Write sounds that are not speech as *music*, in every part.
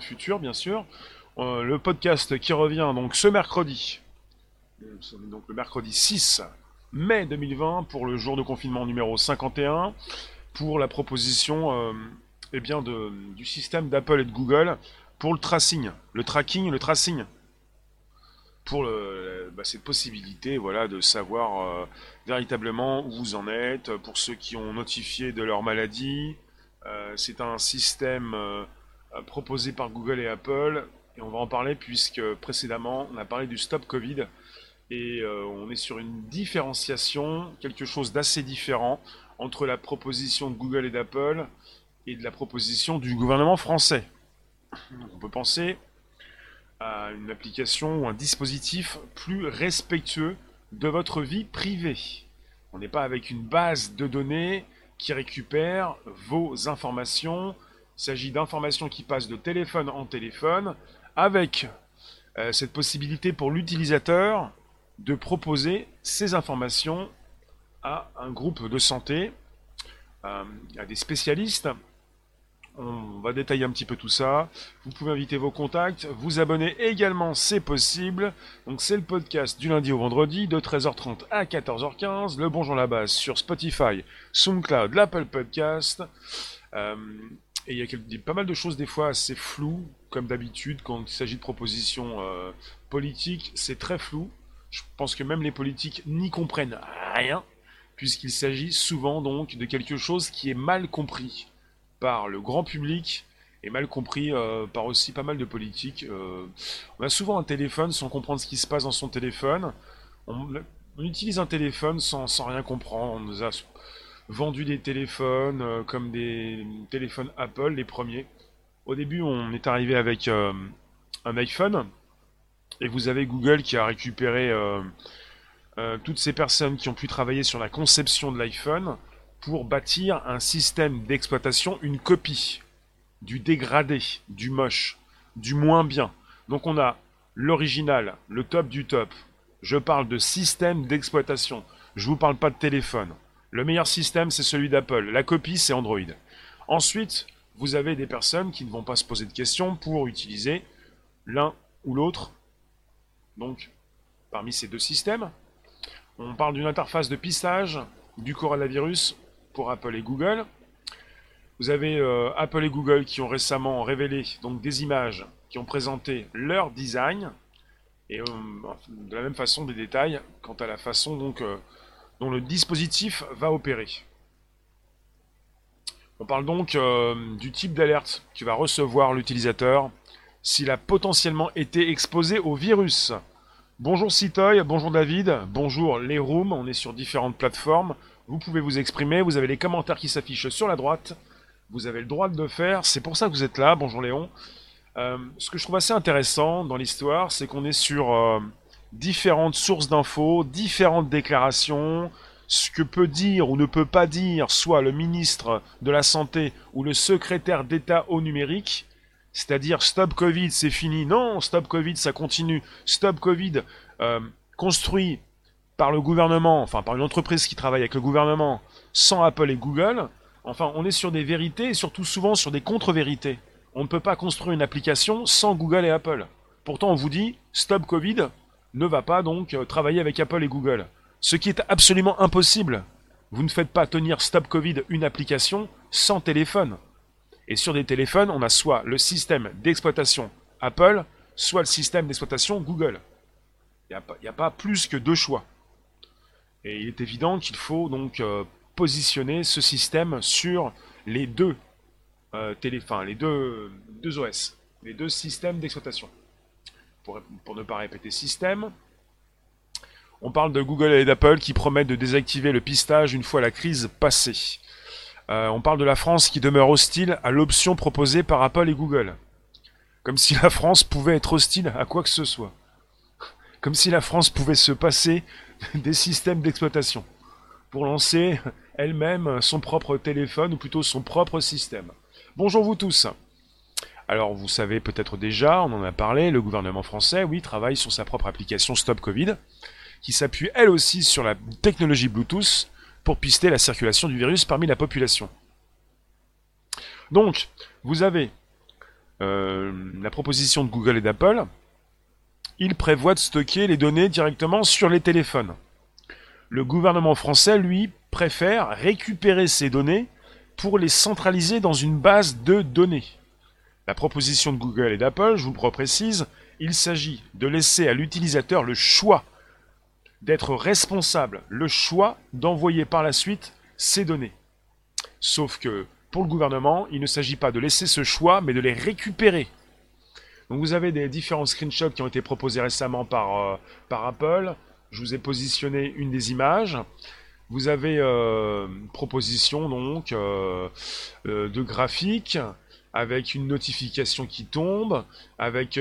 futur, bien sûr. Euh, le podcast qui revient donc ce mercredi, donc le mercredi 6 mai 2020 pour le jour de confinement numéro 51, pour la proposition euh, eh bien de, du système d'Apple et de Google pour le tracing, le tracking, le tracing, pour le, bah, cette possibilité voilà, de savoir euh, véritablement où vous en êtes, pour ceux qui ont notifié de leur maladie. Euh, c'est un système proposé par Google et Apple, et on va en parler puisque précédemment on a parlé du Stop Covid, et on est sur une différenciation, quelque chose d'assez différent entre la proposition de Google et d'Apple et de la proposition du gouvernement français. on peut penser à une application ou un dispositif plus respectueux de votre vie privée. On n'est pas avec une base de données qui récupère vos informations. Il s'agit d'informations qui passent de téléphone en téléphone avec euh, cette possibilité pour l'utilisateur de proposer ces informations à un groupe de santé, euh, à des spécialistes on va détailler un petit peu tout ça. Vous pouvez inviter vos contacts, vous abonner également, c'est possible. Donc c'est le podcast du lundi au vendredi de 13h30 à 14h15. Le Bonjour la base sur Spotify, SoundCloud, l'Apple Podcast. Euh, et il y a pas mal de choses des fois assez floues, comme d'habitude quand il s'agit de propositions euh, politiques, c'est très flou. Je pense que même les politiques n'y comprennent rien, puisqu'il s'agit souvent donc de quelque chose qui est mal compris par le grand public et mal compris euh, par aussi pas mal de politiques. Euh, on a souvent un téléphone sans comprendre ce qui se passe dans son téléphone. On, utilise un téléphone sans, rien comprendre. On nous a vendu des téléphones euh, comme des téléphones Apple, les premiers. Au début, on est arrivé avec un iPhone et vous avez Google qui a récupéré toutes ces personnes qui ont pu travailler sur la conception de l'iPhone pour bâtir un système d'exploitation, une copie du dégradé, du moche, du moins bien. Donc on a l'original, le top du top. Je parle de système d'exploitation. Je vous parle pas de téléphone. Le meilleur système, c'est celui d'Apple. La copie, c'est Android. Ensuite, vous avez des personnes qui ne vont pas se poser de questions pour utiliser l'un ou l'autre. Donc, parmi ces deux systèmes, on parle d'une interface de pistage du coronavirus pour Apple et Google. Vous avez euh, Apple et Google qui ont récemment révélé des images qui ont présenté leur design et euh, de la même façon des détails quant à la façon donc euh, dont le dispositif va opérer. On parle donc du type d'alerte que va recevoir l'utilisateur s'il a potentiellement été exposé au virus. Bonjour Citoy, bonjour David, bonjour les rooms, on est sur différentes plateformes. Vous pouvez vous exprimer, vous avez les commentaires qui s'affichent sur la droite. Vous avez le droit de le faire, c'est pour ça que vous êtes là. Bonjour Léon. Euh, ce que je trouve assez intéressant dans l'histoire, c'est qu'on est sur euh, différentes sources d'infos, différentes déclarations, ce que peut dire ou ne peut pas dire soit le ministre de la Santé ou le secrétaire d'État au numérique, c'est-à-dire stop Covid, c'est fini. Non, stop Covid, ça continue. Stop Covid, euh, construit par le gouvernement, enfin par une entreprise qui travaille avec le gouvernement, sans Apple et Google, enfin on est sur des vérités et surtout souvent sur des contre-vérités. On ne peut pas construire une application sans Google et Apple. Pourtant on vous dit Stop Covid ne va pas donc euh, travailler avec Apple et Google. Ce qui est absolument impossible. Vous ne faites pas tenir Stop Covid une application sans téléphone. Et sur des téléphones, on a soit le système d'exploitation Apple, soit le système d'exploitation Google. Il n'y a, pas plus que deux choix. Et il est évident qu'il faut donc euh, positionner ce système sur les deux euh, les deux, deux OS, les deux systèmes d'exploitation. Pour, ne pas répéter système, on parle de Google et d'Apple qui promettent de désactiver le pistage une fois la crise passée. Euh, on parle de la France qui demeure hostile à l'option proposée par Apple et Google. Comme si la France pouvait être hostile à quoi que ce soit. Comme si la France pouvait se passer *laughs* des systèmes d'exploitation pour lancer elle-même son propre téléphone ou plutôt son propre système. Bonjour vous tous. Alors vous savez peut-être déjà, on en a parlé, le gouvernement français, oui, travaille sur sa propre application Stop Covid, qui s'appuie elle aussi sur la technologie Bluetooth pour pister la circulation du virus parmi la population. Donc, vous avez la proposition de Google et d'Apple, ils prévoient de stocker les données directement sur les téléphones. Le gouvernement français, lui, préfère récupérer ces données pour les centraliser dans une base de données. La proposition de Google et d'Apple, je vous le précise, il s'agit de laisser à l'utilisateur le choix d'être responsable, le choix d'envoyer par la suite ces données. Sauf que pour le gouvernement, il ne s'agit pas de laisser ce choix, mais de les récupérer. Donc vous avez des différents screenshots qui ont été proposés récemment par, euh, Apple. Je vous ai positionné une des images. Vous avez euh, proposition donc euh, de graphique avec une notification qui tombe, avec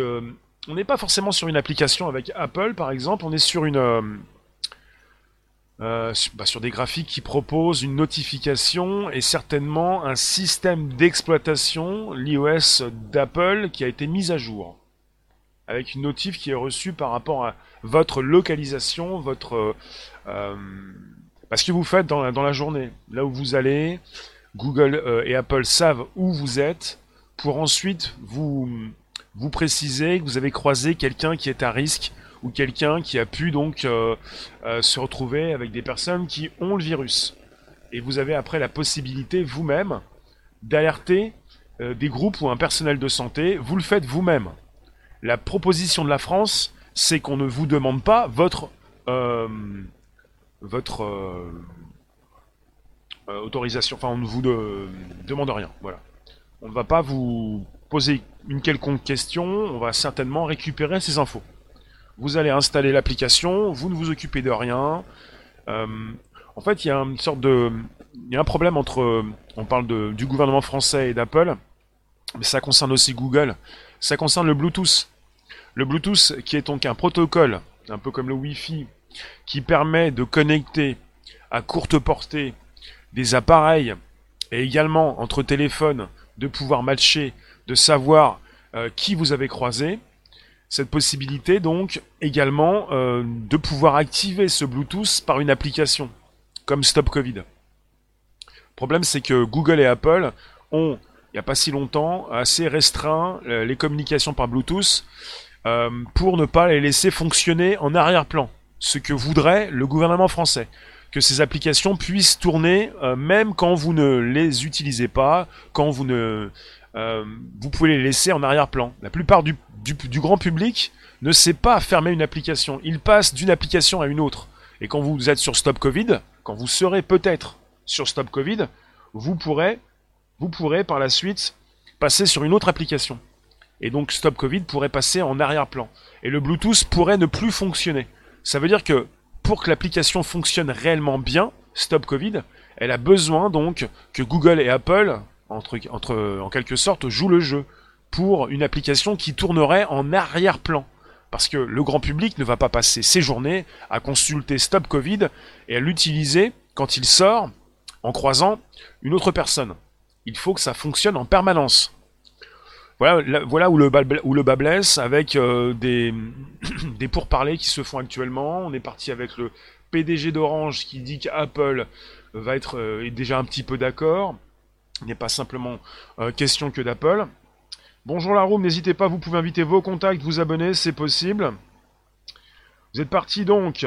on n'est pas forcément sur une application avec Apple par exemple, on est sur une euh, bah, sur des graphiques qui proposent une notification et certainement un système d'exploitation, l'iOS d'Apple, qui a été mis à jour. Avec une notif qui est reçue par rapport à votre localisation, votre euh, euh ce que vous faites dans la, journée, là où vous allez. Google euh, et Apple savent où vous êtes pour ensuite vous, vous préciser que vous avez croisé quelqu'un qui est à risque ou quelqu'un qui a pu donc euh, euh, se retrouver avec des personnes qui ont le virus. Et vous avez après la possibilité vous-même d'alerter des groupes ou un personnel de santé. Vous le faites vous-même. La proposition de la France, c'est qu'on ne vous demande pas votre votre autorisation. Enfin, on ne vous demande rien. Voilà. On ne va pas vous poser une quelconque question. On va certainement récupérer ces infos. Vous allez installer l'application, vous ne vous occupez de rien. Euh, en fait, il y a une sorte de, il y a un problème entre, on parle de, du gouvernement français et d'Apple, mais ça concerne aussi Google. Ça concerne le Bluetooth. Le Bluetooth, qui est donc un protocole, un peu comme le Wi-Fi, qui permet de connecter à courte portée des appareils et également entre téléphones de pouvoir matcher, de savoir euh, qui vous avez croisé cette possibilité donc également euh, de pouvoir activer ce Bluetooth par une application comme Stop Covid. Le problème c'est que Google et Apple ont, il n'y a pas si longtemps, assez restreint euh, les communications par Bluetooth pour ne pas les laisser fonctionner en arrière-plan. Ce que voudrait le gouvernement français. Que ces applications puissent tourner même quand vous ne les utilisez pas, quand vous ne... vous pouvez les laisser en arrière-plan. La plupart du du, grand public ne sait pas fermer une application. Il passe d'une application à une autre. Et quand vous êtes sur Stop Covid, quand vous serez peut-être sur Stop Covid, vous pourrez, vous pourrez par la suite passer sur une autre application. Et donc Stop Covid pourrait passer en arrière-plan. Et le Bluetooth pourrait ne plus fonctionner. Ça veut dire que pour que l'application fonctionne réellement bien, Stop Covid, elle a besoin donc que Google et Apple, entre, en quelque sorte, jouent le jeu pour une application qui tournerait en arrière-plan. Parce que le grand public ne va pas passer ses journées à consulter Stop Covid et à l'utiliser quand il sort en croisant une autre personne. Il faut que ça fonctionne en permanence. Voilà, voilà où, le bas, blesse avec euh, *clears throat* des, pourparlers qui se font actuellement. On est parti avec le PDG d'Orange qui dit qu'Apple va être euh, déjà un petit peu d'accord. Il n'est pas simplement euh, question que d'Apple. Bonjour la n'hésitez pas, vous pouvez inviter vos contacts, vous abonner, c'est possible. Vous êtes parti donc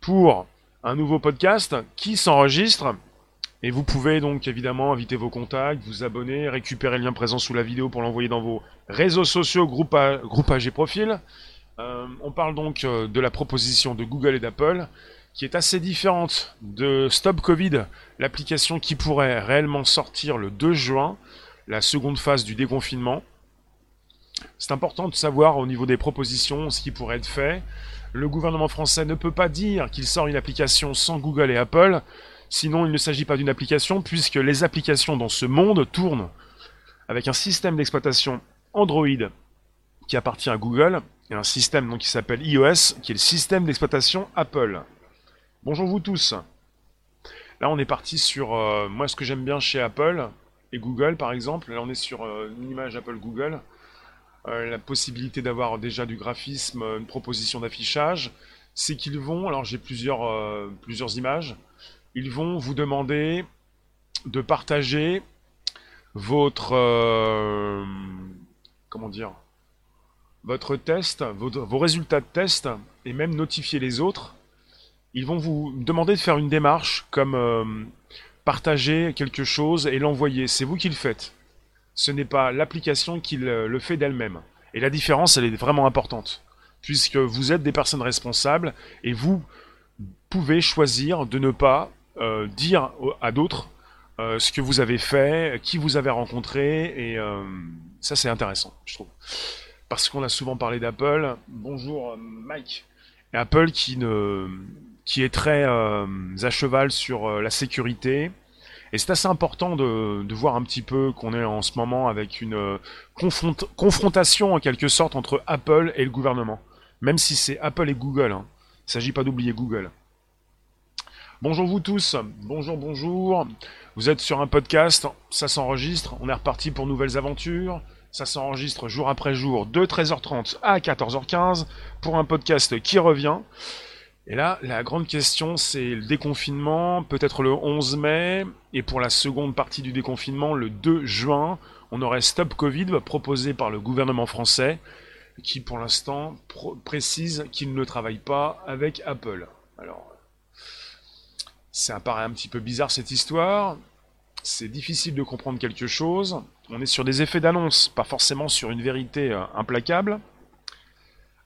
pour un nouveau podcast qui s'enregistre. Et vous pouvez donc évidemment inviter vos contacts, vous abonner, récupérer le lien présent sous la vidéo pour l'envoyer dans vos réseaux sociaux, groupages et profils. Euh, on parle donc euh, de la proposition de Google et d'Apple qui est assez différente de Stop Covid, l'application qui pourrait réellement sortir le 2 juin la seconde phase du déconfinement. C'est important de savoir au niveau des propositions ce qui pourrait être fait. Le gouvernement français ne peut pas dire qu'il sort une application sans Google et Apple, sinon il ne s'agit pas d'une application puisque les applications dans ce monde tournent avec un système d'exploitation Android qui appartient à Google et un système donc, qui s'appelle iOS qui est le système d'exploitation Apple. Bonjour vous tous. Là on est parti sur euh, moi ce que j'aime bien chez Apple, et Google par exemple. Là on est sur euh, une image Apple Google. Euh, la possibilité d'avoir déjà du graphisme, une proposition d'affichage, c'est qu'ils vont, alors j'ai plusieurs, plusieurs images, ils vont vous demander de partager votre comment dire, votre test, vos, résultats de test, et même notifier les autres, ils vont vous demander de faire une démarche comme euh, partager quelque chose et l'envoyer. C'est vous qui le faites. Ce n'est pas l'application qui le fait d'elle-même. Et la différence, elle est vraiment importante, puisque vous êtes des personnes responsables et vous pouvez choisir de ne pas euh, dire à d'autres euh, ce que vous avez fait, qui vous avez rencontré, et ça c'est intéressant, je trouve parce qu'on a souvent parlé d'Apple. Bonjour Mike. Apple qui, est très euh, à cheval sur euh, la sécurité. Et c'est assez important de, voir un petit peu qu'on est en ce moment avec une euh, confrontation en quelque sorte entre Apple et le gouvernement. Même si c'est Apple et Google. Hein. Il ne s'agit pas d'oublier Google. Bonjour vous tous, bonjour, bonjour. Vous êtes sur un podcast, ça s'enregistre, on est reparti pour nouvelles aventures. Ça s'enregistre jour après jour de 13h30 à 14h15 pour un podcast qui revient. Et là, la grande question, c'est le déconfinement, peut-être le 11 mai, et pour la seconde partie du déconfinement, le 2 juin, on aurait Stop Covid proposé par le gouvernement français, qui pour l'instant précise qu'il ne travaille pas avec Apple. Alors, ça paraît un petit peu bizarre cette histoire, c'est difficile de comprendre quelque chose. On est sur des effets d'annonce, pas forcément sur une vérité euh, implacable.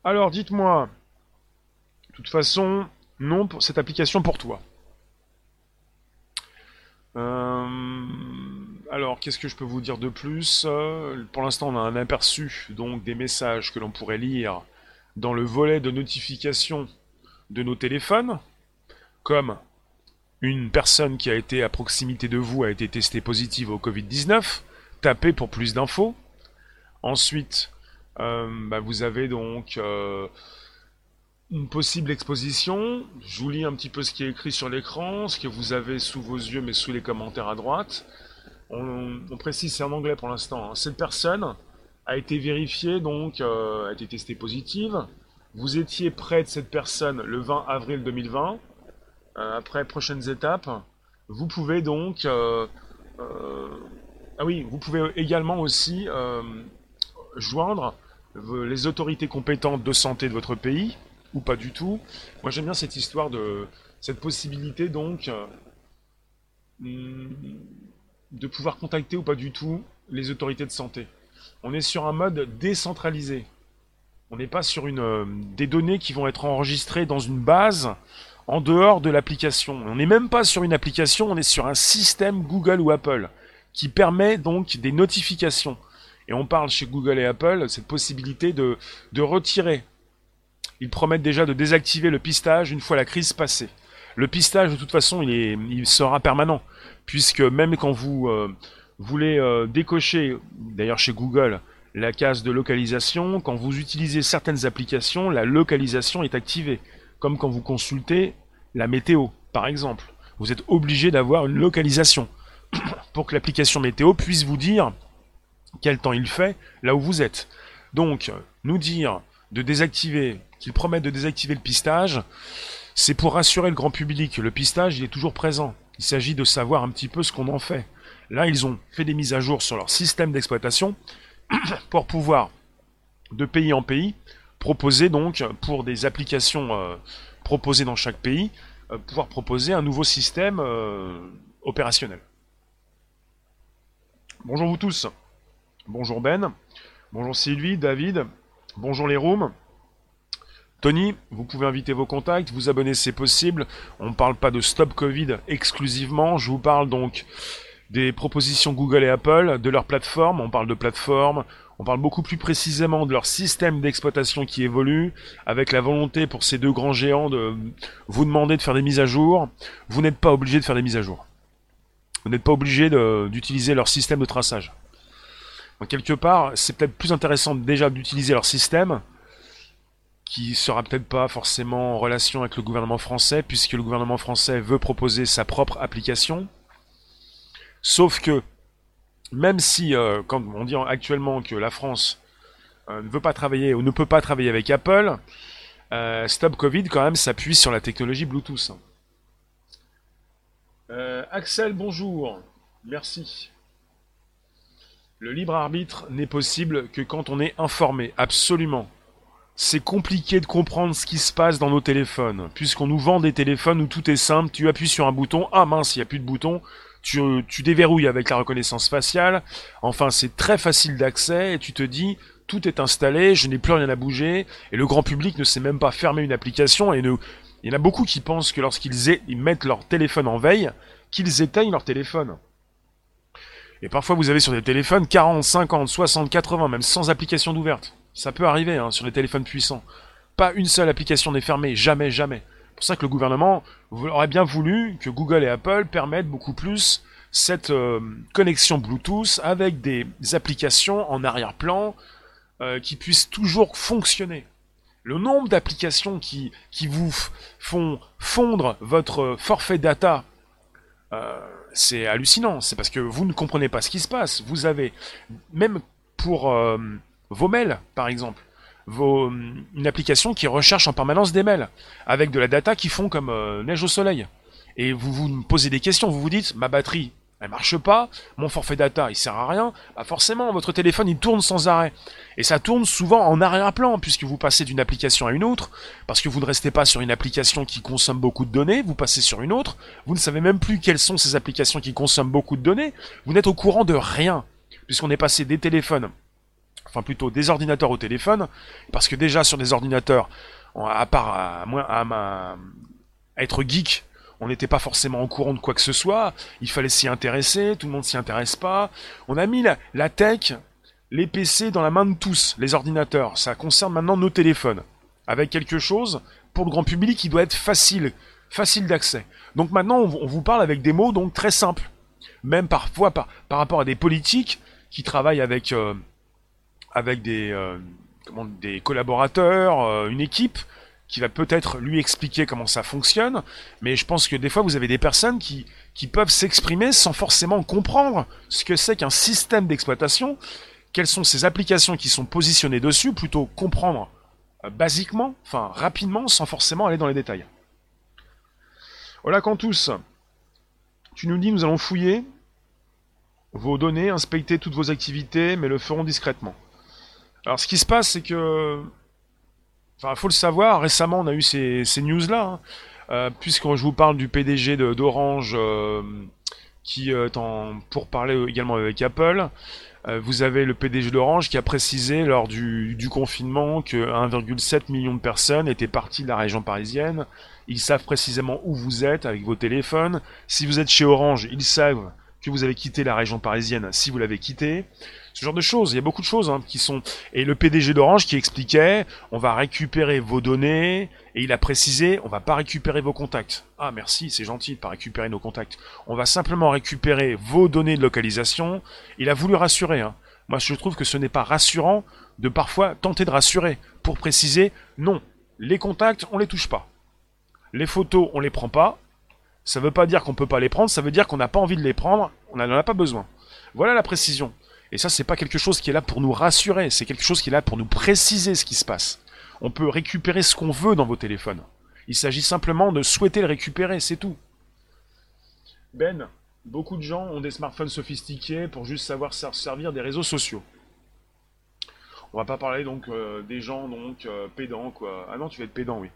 Alors dites-moi, de toute façon, non pour cette application pour toi. Euh, alors, qu'est-ce que je peux vous dire de plus? Euh, Pour l'instant, on a un aperçu donc des messages que l'on pourrait lire dans le volet de notification de nos téléphones, comme une personne qui a été à proximité de vous a été testée positive au Covid-19, tapez pour plus d'infos. Ensuite, euh, bah, vous avez donc euh, une possible exposition. Je vous lis un petit peu ce qui est écrit sur l'écran, ce que vous avez sous vos yeux, mais sous les commentaires à droite. On, précise, c'est en anglais pour l'instant. Hein. Cette personne a été vérifiée, donc euh, a été testée positive. Vous étiez près de cette personne le 20 avril 2020. Euh, après prochaines étapes, vous pouvez donc euh, euh, ah oui, vous pouvez également aussi joindre les autorités compétentes de santé de votre pays ou pas du tout. Moi j'aime bien cette histoire de cette possibilité donc hmm, de pouvoir contacter ou pas du tout les autorités de santé. On est sur un mode décentralisé. On n'est pas sur une, des données qui vont être enregistrées dans une base en dehors de l'application. On n'est même pas sur une application, on est sur un système Google ou Apple qui permet donc des notifications. Et on parle chez Google et Apple cette possibilité de, retirer. Ils promettent déjà de désactiver le pistage une fois la crise passée. Le pistage, de toute façon, il sera permanent, puisque même quand vous euh, voulez euh, décocher, d'ailleurs chez Google, la case de localisation, quand vous utilisez certaines applications, la localisation est activée comme quand vous consultez la météo, par exemple. Vous êtes obligé d'avoir une localisation *clears throat* pour que l'application météo puisse vous dire quel temps il fait là où vous êtes. Donc, nous dire de désactiver, qu'ils promettent de désactiver le pistage, c'est pour rassurer le grand public. Le pistage, il est toujours présent. Il s'agit de savoir un petit peu ce qu'on en fait. Là, ils ont fait des mises à jour sur leur système d'exploitation *clears throat* pour pouvoir, de pays en pays, proposer donc pour des applications euh, proposées dans chaque pays, euh, pouvoir proposer un nouveau système euh, opérationnel. Bonjour vous tous. Bonjour Ben. Bonjour Sylvie, David. Bonjour les rooms. Tony, vous pouvez inviter vos contacts, vous abonner c'est possible. On ne parle pas de Stop Covid exclusivement. Je vous parle donc des propositions Google et Apple, de leur plateforme. On parle de plateforme, on parle beaucoup plus précisément de leur système d'exploitation qui évolue, avec la volonté pour ces deux grands géants de vous demander de faire des mises à jour. Vous n'êtes pas obligé de faire des mises à jour. Vous n'êtes pas obligé d'utiliser leur système de traçage. Donc, quelque part, c'est peut-être plus intéressant déjà d'utiliser leur système, qui sera peut-être pas forcément en relation avec le gouvernement français, puisque le gouvernement français veut proposer sa propre application. Sauf que même si, euh, quand on dit actuellement que la France euh, ne veut pas travailler ou ne peut pas travailler avec Apple, euh, Stop Covid quand même s'appuie sur la technologie Bluetooth. Axel, bonjour. Merci. Le libre arbitre n'est possible que quand on est informé, absolument. C'est compliqué de comprendre ce qui se passe dans nos téléphones, puisqu'on nous vend des téléphones où tout est simple, tu appuies sur un bouton, ah mince, il n'y a plus de bouton, tu, déverrouilles avec la reconnaissance faciale, enfin c'est très facile d'accès, et tu te dis, tout est installé, je n'ai plus rien à bouger, et le grand public ne sait même pas fermer une application, et ne... il y en a beaucoup qui pensent que lorsqu'ils ils mettent leur téléphone en veille, qu'ils éteignent leur téléphone. Et parfois, vous avez sur des téléphones 40, 50, 60, 80, même sans application d'ouverte. Ça peut arriver hein, sur les téléphones puissants. Pas une seule application n'est fermée, jamais, jamais. C'est pour ça que le gouvernement aurait bien voulu que Google et Apple permettent beaucoup plus cette euh, connexion Bluetooth avec des applications en arrière-plan euh, qui puissent toujours fonctionner. Le nombre d'applications qui, qui vous font fondre votre forfait data euh, c'est hallucinant. C'est parce que vous ne comprenez pas ce qui se passe. Vous avez, même pour euh, vos mails, par exemple, vos, une application qui recherche en permanence des mails, avec de la data qui font comme euh, neige au soleil. Et vous vous posez des questions, vous vous dites, ma batterie, elle marche pas, mon forfait data il sert à rien, bah forcément votre téléphone il tourne sans arrêt. Et ça tourne souvent en arrière-plan puisque vous passez d'une application à une autre, parce que vous ne restez pas sur une application qui consomme beaucoup de données, vous passez sur une autre, vous ne savez même plus quelles sont ces applications qui consomment beaucoup de données, vous n'êtes au courant de rien, puisqu'on est passé des téléphones, enfin plutôt des ordinateurs au téléphone, parce que déjà sur des ordinateurs, à part à, être geek, on n'était pas forcément au courant de quoi que ce soit, il fallait s'y intéresser, tout le monde s'y intéresse pas. On a mis la, tech, les PC dans la main de tous, les ordinateurs. Ça concerne maintenant nos téléphones. Avec quelque chose, pour le grand public, qui doit être facile, facile d'accès. Donc maintenant, on, vous parle avec des mots donc très simples. Même parfois par, par rapport à des politiques qui travaillent avec, euh, avec des, euh, des collaborateurs, euh, une équipe, qui va peut-être lui expliquer comment ça fonctionne, mais je pense que des fois vous avez des personnes qui, qui peuvent s'exprimer sans forcément comprendre ce que c'est qu'un système d'exploitation, quelles sont ces applications qui sont positionnées dessus, plutôt comprendre euh, basiquement, enfin rapidement, sans forcément aller dans les détails. Voilà tous. tu nous dis nous allons fouiller vos données, inspecter toutes vos activités, mais le ferons discrètement. Alors ce qui se passe, c'est que Enfin, faut le savoir, récemment on a eu ces, news-là, hein. euh, puisque je vous parle du PDG d'Orange euh, qui est en pour parler également avec Apple. Euh, vous avez le PDG d'Orange qui a précisé lors du, du confinement que 1,7 million de personnes étaient parties de la région parisienne. Ils savent précisément où vous êtes avec vos téléphones. Si vous êtes chez Orange, ils savent que vous avez quitté la région parisienne si vous l'avez quitté. Ce genre de choses, il y a beaucoup de choses hein, qui sont... Et le PDG d'Orange qui expliquait, on va récupérer vos données, et il a précisé, on va pas récupérer vos contacts. Ah merci, c'est gentil de pas récupérer nos contacts. On va simplement récupérer vos données de localisation. Il a voulu rassurer. Hein. Moi je trouve que ce n'est pas rassurant de parfois tenter de rassurer, pour préciser, non, les contacts, on les touche pas. Les photos, on les prend pas, ça veut pas dire qu'on peut pas les prendre, ça veut dire qu'on n'a pas envie de les prendre, on n'en a pas besoin. Voilà la précision. Et ça, c'est pas quelque chose qui est là pour nous rassurer, c'est quelque chose qui est là pour nous préciser ce qui se passe. On peut récupérer ce qu'on veut dans vos téléphones. Il s'agit simplement de souhaiter le récupérer, c'est tout. Ben, beaucoup de gens ont des smartphones sophistiqués pour juste savoir servir des réseaux sociaux. On va pas parler donc euh, des gens donc euh, pédants quoi. Ah non, tu vas être pédant, oui.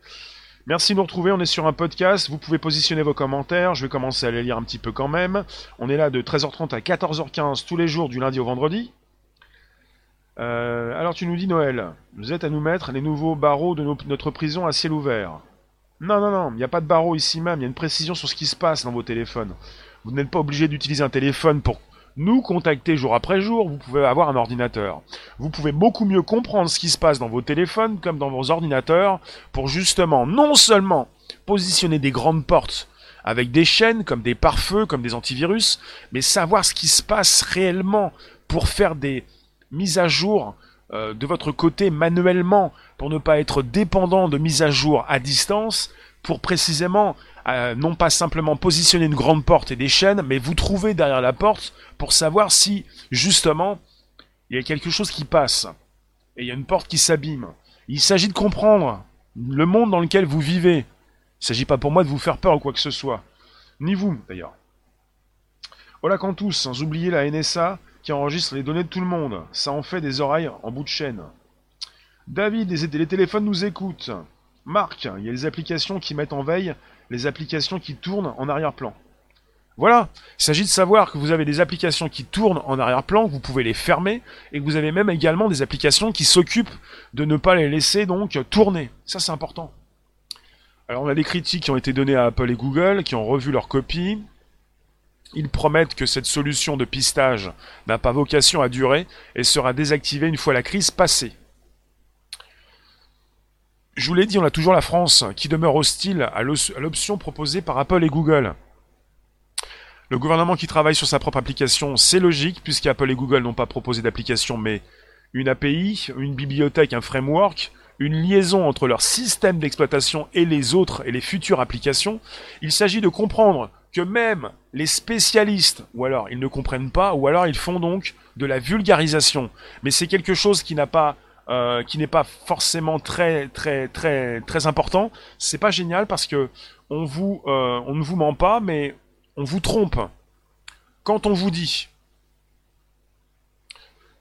Merci de nous retrouver, on est sur un podcast, vous pouvez positionner vos commentaires, je vais commencer à les lire un petit peu quand même. On est là de 13h30 à 14h15 tous les jours du lundi au vendredi. Euh, alors tu nous dis Noël, vous êtes à nous mettre les nouveaux barreaux de notre prison à ciel ouvert. Non, non, non, il n'y a pas de barreaux ici même, il y a une précision sur ce qui se passe dans vos téléphones. Vous n'êtes pas obligé d'utiliser un téléphone pour nous contacter jour après jour, vous pouvez avoir un ordinateur. Vous pouvez beaucoup mieux comprendre ce qui se passe dans vos téléphones comme dans vos ordinateurs pour justement non seulement positionner des grandes portes avec des chaînes comme des pare-feux, comme des antivirus, mais savoir ce qui se passe réellement pour faire des mises à jour euh, de votre côté manuellement pour ne pas être dépendant de mises à jour à distance pour précisément non pas simplement positionner une grande porte et des chaînes, mais vous trouver derrière la porte pour savoir si, justement, il y a quelque chose qui passe. Et il y a une porte qui s'abîme. Il s'agit de comprendre le monde dans lequel vous vivez. Il ne s'agit pas pour moi de vous faire peur ou quoi que ce soit. Ni vous, d'ailleurs. Voilà quand tous, sans oublier la NSA, qui enregistre les données de tout le monde. Ça en fait des oreilles en bout de chaîne. David, les téléphones nous écoutent. Marc, il y a les applications qui mettent en veille les applications qui tournent en arrière-plan. Voilà, il s'agit de savoir que vous avez des applications qui tournent en arrière-plan, vous pouvez les fermer, et que vous avez même également des applications qui s'occupent de ne pas les laisser donc tourner. Ça c'est important. Alors on a des critiques qui ont été données à Apple et Google, qui ont revu leur copie. Ils promettent que cette solution de pistage n'a pas vocation à durer et sera désactivée une fois la crise passée. Je vous l'ai dit, on a toujours la France qui demeure hostile à l'option proposée par Apple et Google. Le gouvernement qui travaille sur sa propre application, c'est logique, puisqu'Apple et Google n'ont pas proposé d'application, mais une API, une bibliothèque, un framework, une liaison entre leur système d'exploitation et les autres et les futures applications. Il s'agit de comprendre que même les spécialistes, ou alors ils ne comprennent pas, ou alors ils font donc de la vulgarisation. Mais c'est quelque chose qui n'a pas euh, qui n'est pas forcément très très très très important. C'est pas génial parce que on vous euh, on ne vous ment pas, mais on vous trompe quand on vous dit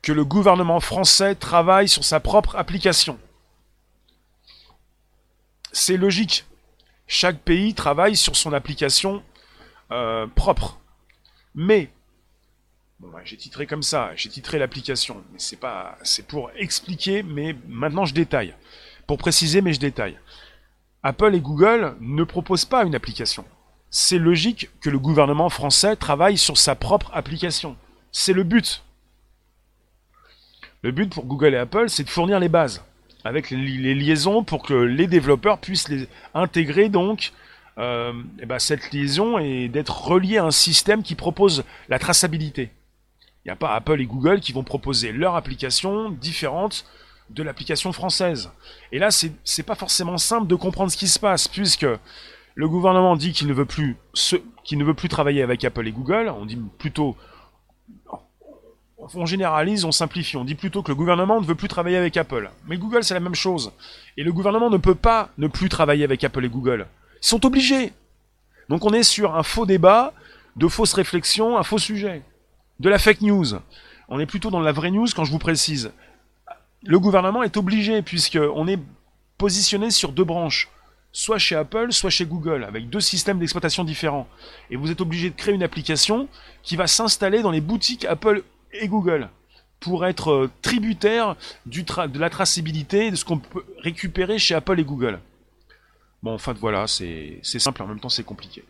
que le gouvernement français travaille sur sa propre application. C'est logique. Chaque pays travaille sur son application euh, propre. Mais, bon, j'ai titré comme ça, j'ai titré l'application, mais c'est pas, c'est pour expliquer, mais maintenant je détaille. Pour préciser, mais je détaille. Apple et Google ne proposent pas une application c'est logique que le gouvernement français travaille sur sa propre application. C'est le but. Le but pour Google et Apple, c'est de fournir les bases, avec les liaisons pour que les développeurs puissent les intégrer donc euh, eh ben, cette liaison et d'être reliés à un système qui propose la traçabilité. Il n'y a pas Apple et Google qui vont proposer leur application différente de l'application française. Et là, c'est pas forcément simple de comprendre ce qui se passe, puisque le gouvernement dit qu'il ne veut qu'il ne veut plus travailler avec Apple et Google. On dit plutôt, on généralise, on simplifie. On dit plutôt que le gouvernement ne veut plus travailler avec Apple. Mais Google, c'est la même chose. Et le gouvernement ne peut pas ne plus travailler avec Apple et Google. Ils sont obligés. Donc on est sur un faux débat, de fausses réflexions, un faux sujet, de la fake news. On est plutôt dans la vraie news quand je vous précise. Le gouvernement est obligé puisque on est positionné sur deux branches soit chez Apple, soit chez Google, avec deux systèmes d'exploitation différents. Et vous êtes obligé de créer une application qui va s'installer dans les boutiques Apple et Google pour être euh, tributaire de la traçabilité de ce qu'on peut récupérer chez Apple et Google. Bon, en fait, voilà, c'est simple, en même temps c'est compliqué.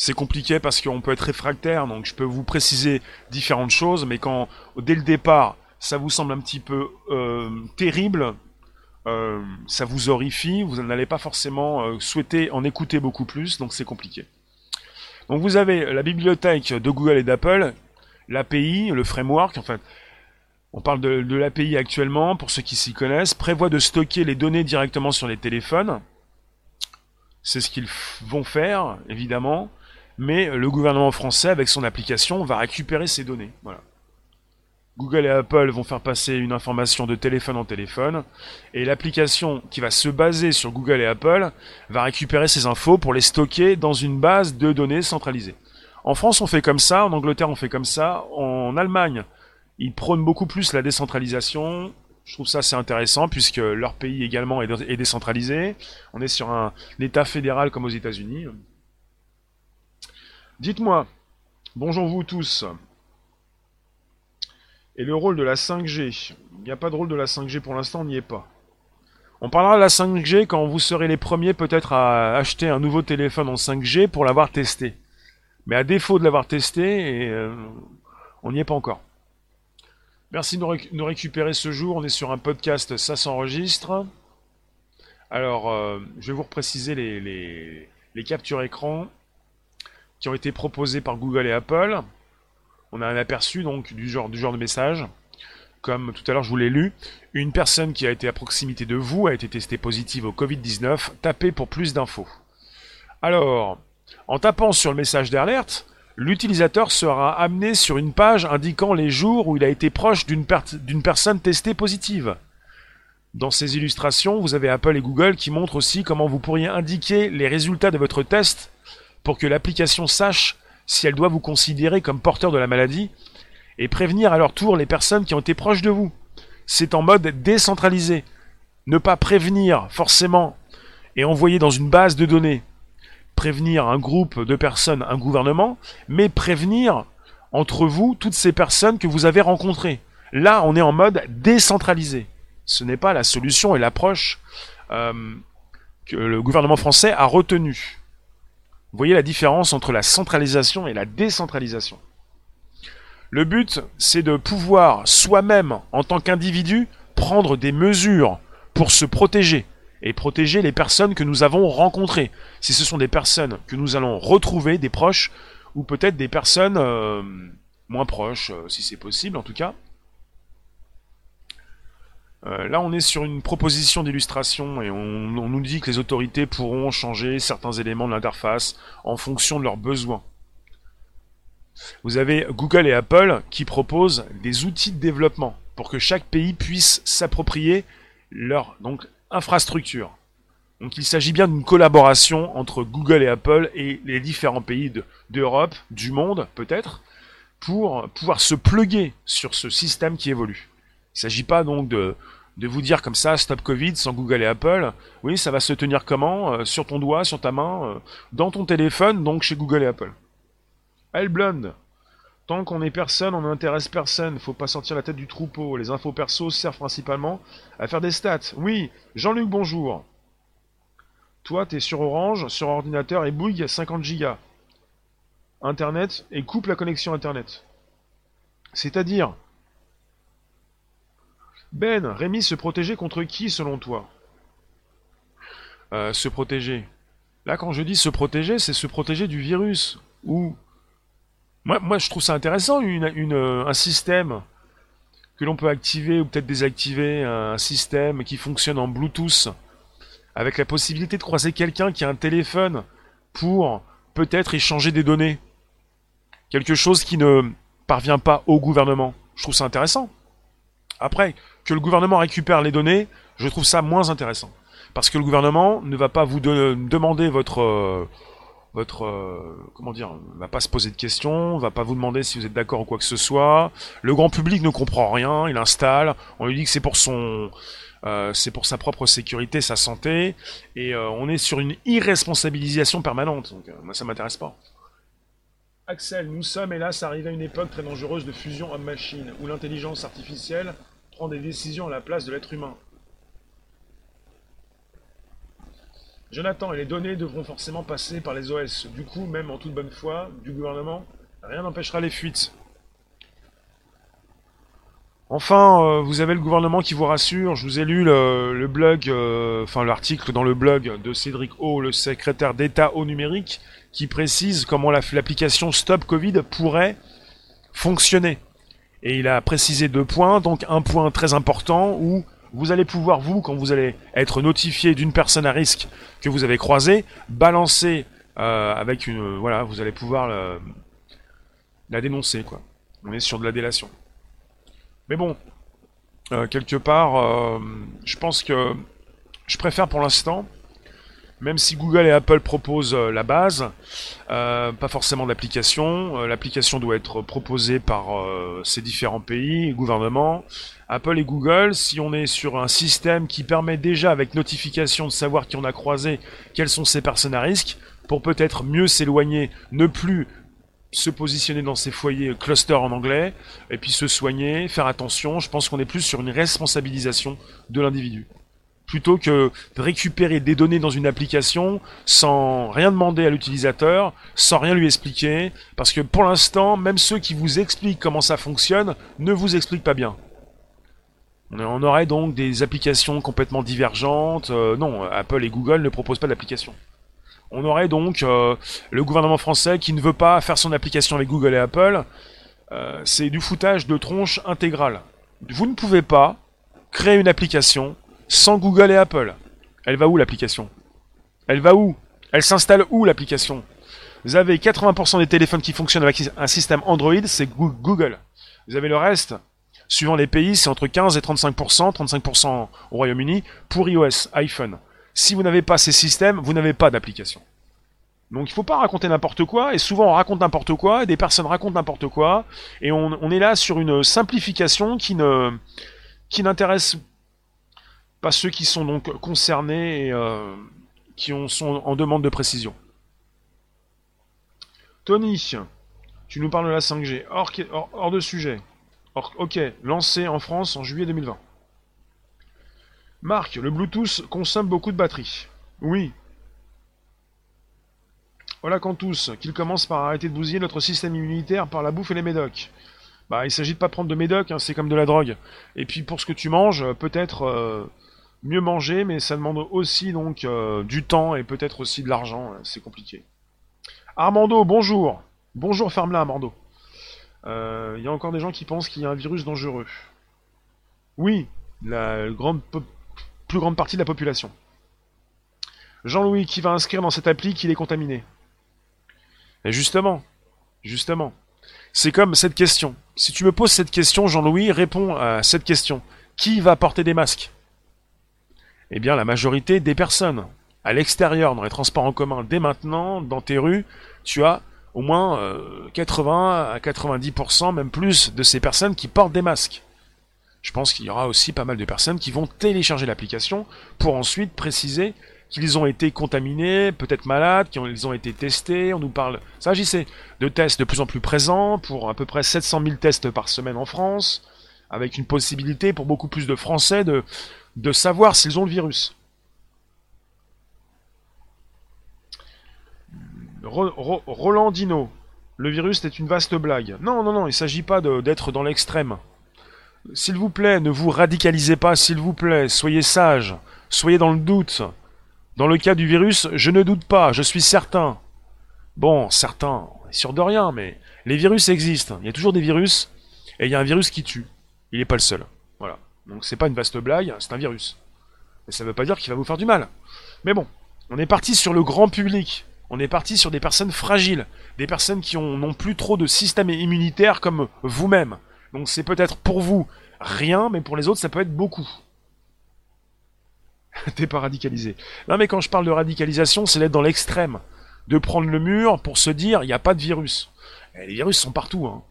C'est compliqué parce qu'on peut être réfractaire, donc je peux vous préciser différentes choses, mais quand dès le départ ça vous semble un petit peu euh, terrible, euh, ça vous horrifie, vous n'allez pas forcément euh, souhaiter en écouter beaucoup plus, donc c'est compliqué. Donc vous avez la bibliothèque de Google et d'Apple, l'API, le framework, en fait, on parle de, de l'API actuellement, pour ceux qui s'y connaissent, prévoit de stocker les données directement sur les téléphones. C'est ce qu'ils vont faire, évidemment, mais le gouvernement français, avec son application, va récupérer ces données. Voilà. Google et Apple vont faire passer une information de téléphone en téléphone, et l'application qui va se baser sur Google et Apple va récupérer ces infos pour les stocker dans une base de données centralisée. En France, on fait comme ça, en Angleterre, on fait comme ça, en Allemagne, ils prônent beaucoup plus la décentralisation. Je trouve ça assez intéressant puisque leur pays également est décentralisé. On est sur un État fédéral comme aux États-Unis. Dites-moi, bonjour vous tous, et le rôle de la 5G. Il n'y a pas de rôle de la 5G pour l'instant, on n'y est pas. On parlera de la 5G quand vous serez les premiers peut-être à acheter un nouveau téléphone en 5G pour l'avoir testé. Mais à défaut de l'avoir testé, euh, on n'y est pas encore. Merci de nous, récupérer ce jour. On est sur un podcast, ça s'enregistre. Alors, euh, je vais vous repréciser les, les, les captures écran qui ont été proposées par Google et Apple on a un aperçu donc du genre, du genre de message. Comme tout à l'heure je vous l'ai lu, une personne qui a été à proximité de vous a été testée positive au Covid-19. Tapez pour plus d'infos. Alors, en tapant sur le message d'alerte, l'utilisateur sera amené sur une page indiquant les jours où il a été proche d'une personne testée positive. Dans ces illustrations, vous avez Apple et Google qui montrent aussi comment vous pourriez indiquer les résultats de votre test pour que l'application sache si elle doit vous considérer comme porteur de la maladie, et prévenir à leur tour les personnes qui ont été proches de vous. C'est en mode décentralisé. Ne pas prévenir forcément et envoyer dans une base de données. Prévenir un groupe de personnes, un gouvernement, mais prévenir entre vous toutes ces personnes que vous avez rencontrées. Là, on est en mode décentralisé. Ce n'est pas la solution et l'approche euh, que le gouvernement français a retenue. Vous voyez la différence entre la centralisation et la décentralisation. Le but, c'est de pouvoir soi-même, en tant qu'individu, prendre des mesures pour se protéger et protéger les personnes que nous avons rencontrées. Si ce sont des personnes que nous allons retrouver, des proches, ou peut-être des personnes euh, moins proches, euh, si c'est possible en tout cas. Euh, là, on est sur une proposition d'illustration et on, nous dit que les autorités pourront changer certains éléments de l'interface en fonction de leurs besoins. Vous avez Google et Apple qui proposent des outils de développement pour que chaque pays puisse s'approprier leur infrastructure. Donc il s'agit bien d'une collaboration entre Google et Apple et les différents pays d'Europe, du monde peut-être, pour pouvoir se pluguer sur ce système qui évolue. Il ne s'agit pas donc de, vous dire comme ça, stop Covid sans Google et Apple. Oui, ça va se tenir comment euh, Sur ton doigt, sur ta main, euh, dans ton téléphone, donc chez Google et Apple. Elle blonde. Tant qu'on est personne, on n'intéresse personne. Faut pas sortir la tête du troupeau. Les infos perso servent principalement à faire des stats. Oui, Jean-Luc, bonjour. Toi, t'es sur Orange, sur ordinateur et Bouygues 50 Go. Internet et coupe la connexion Internet. C'est-à-dire Ben, Rémi se protéger contre qui selon toi? Euh, Se protéger. Là, quand je dis se protéger, c'est se protéger du virus. Ou moi, je trouve ça intéressant, une, un système que l'on peut activer ou peut-être désactiver, un système qui fonctionne en Bluetooth, avec la possibilité de croiser quelqu'un qui a un téléphone pour peut-être échanger des données. Quelque chose qui ne parvient pas au gouvernement. Je trouve ça intéressant. Après, que le gouvernement récupère les données, je trouve ça moins intéressant. Parce que le gouvernement ne va pas vous demander votre... Euh, votre euh, comment dire va pas se poser de questions, va pas vous demander si vous êtes d'accord ou quoi que ce soit. Le grand public ne comprend rien, il installe, on lui dit que c'est pour son euh, c'est pour sa propre sécurité, sa santé, et euh, on est sur une irresponsabilisation permanente. Donc moi ça m'intéresse pas. Axel, nous sommes hélas arrivés à une époque très dangereuse de fusion homme-machine, où l'intelligence artificielle des décisions à la place de l'être humain. Jonathan, et les données devront forcément passer par les OS. Du coup, même en toute bonne foi du gouvernement, rien n'empêchera les fuites. Enfin, euh, vous avez le gouvernement qui vous rassure. Je vous ai lu le, blog, euh, enfin l'article dans le blog de Cédric O, le secrétaire d'État au numérique, qui précise comment l'application Stop Covid pourrait fonctionner. Et il a précisé deux points, donc un point très important où vous allez pouvoir, vous, quand vous allez être notifié d'une personne à risque que vous avez croisée, balancer euh, avec une... Voilà, vous allez pouvoir la, dénoncer, quoi. On est sur de la délation. Mais bon, euh, quelque part, euh, je pense que je préfère pour l'instant, même si Google et Apple proposent la base, pas forcément d'application. L'application doit être proposée par ces différents pays, gouvernements. Apple et Google, si on est sur un système qui permet déjà avec notification de savoir qui on a croisé, quelles sont ces personnes à risque, pour peut-être mieux s'éloigner, ne plus se positionner dans ces foyers cluster en anglais, et puis se soigner, faire attention, je pense qu'on est plus sur une responsabilisation de l'individu. Plutôt que de récupérer des données dans une application sans rien demander à l'utilisateur, sans rien lui expliquer, parce que pour l'instant, même ceux qui vous expliquent comment ça fonctionne ne vous expliquent pas bien. On aurait donc des applications complètement divergentes. Euh, non, Apple et Google ne proposent pas d'application. On aurait donc euh, le gouvernement français qui ne veut pas faire son application avec Google et Apple. Euh, c'est du foutage de tronche intégral. Vous ne pouvez pas créer une application sans Google et Apple. Elle va où l'application? Elle va où? Elle s'installe où l'application? Vous avez 80% des téléphones qui fonctionnent avec un système Android, c'est Google. Vous avez le reste, Suivant les pays, c'est entre 15 et 35%, 35% au Royaume-Uni, pour iOS, iPhone. Si vous n'avez pas ces systèmes, vous n'avez pas d'application. Donc il faut pas raconter n'importe quoi, et souvent on raconte n'importe quoi, et des personnes racontent n'importe quoi, et on, est là sur une simplification qui ne qui n'intéresse pas ceux qui sont donc concernés et euh, qui sont en demande de précision. Tony, tu nous parles de la 5G, hors, de sujet. ok, lancé en France en juillet 2020. Marc, le Bluetooth consomme beaucoup de batterie. Oui, voilà tous, qu'il commence par arrêter de bousiller notre système immunitaire par la bouffe et les médocs. Bah, il s'agit de pas prendre de médocs, hein, c'est comme de la drogue. Et puis pour ce que tu manges, peut-être euh, mieux manger, mais ça demande aussi donc euh, du temps et peut-être aussi de l'argent. Hein, c'est compliqué. Armando, bonjour. Bonjour, ferme-la, Armando. Euh, il y a encore des gens qui pensent qu'il y a un virus dangereux. Oui, la plus grande partie de la population. Jean-Louis qui va inscrire dans cette appli qu'il est contaminé. Justement, justement, c'est comme cette question. Si tu me poses cette question, Jean-Louis, réponds à cette question. Qui va porter des masques? Eh bien, la majorité des personnes. À l'extérieur, dans les transports en commun, dès maintenant, dans tes rues, tu as au moins 80 euh, à 90%, même plus, de ces personnes qui portent des masques. Je pense qu'il y aura aussi pas mal de personnes qui vont télécharger l'application pour ensuite préciser qu'ils ont été contaminés, peut-être malades, qu'ils ont été testés. On nous parle, s'agissait de tests de plus en plus présents, pour à peu près 700 000 tests par semaine en France, avec une possibilité pour beaucoup plus de Français de, de savoir s'ils ont le virus. Roland Dino, le virus est une vaste blague. Non, non, non, il ne s'agit pas d'être dans l'extrême. S'il vous plaît, ne vous radicalisez pas, s'il vous plaît, soyez sage, soyez dans le doute. Dans le cas du virus, je ne doute pas, je suis certain. Bon, certain, on est sûr de rien, mais les virus existent. Il y a toujours des virus, et il y a un virus qui tue. Il n'est pas le seul. Donc c'est pas une vaste blague, c'est un virus. Et ça veut pas dire qu'il va vous faire du mal. Mais bon, on est parti sur le grand public. On est parti sur des personnes fragiles, des personnes qui n'ont plus trop de système immunitaire comme vous-même. Donc c'est peut-être pour vous rien, mais pour les autres ça peut être beaucoup. *laughs* T'es pas radicalisé. Non, mais quand je parle de radicalisation, c'est d'être dans l'extrême. De prendre le mur pour se dire, il n'y a pas de virus. Et les virus sont partout. Hein.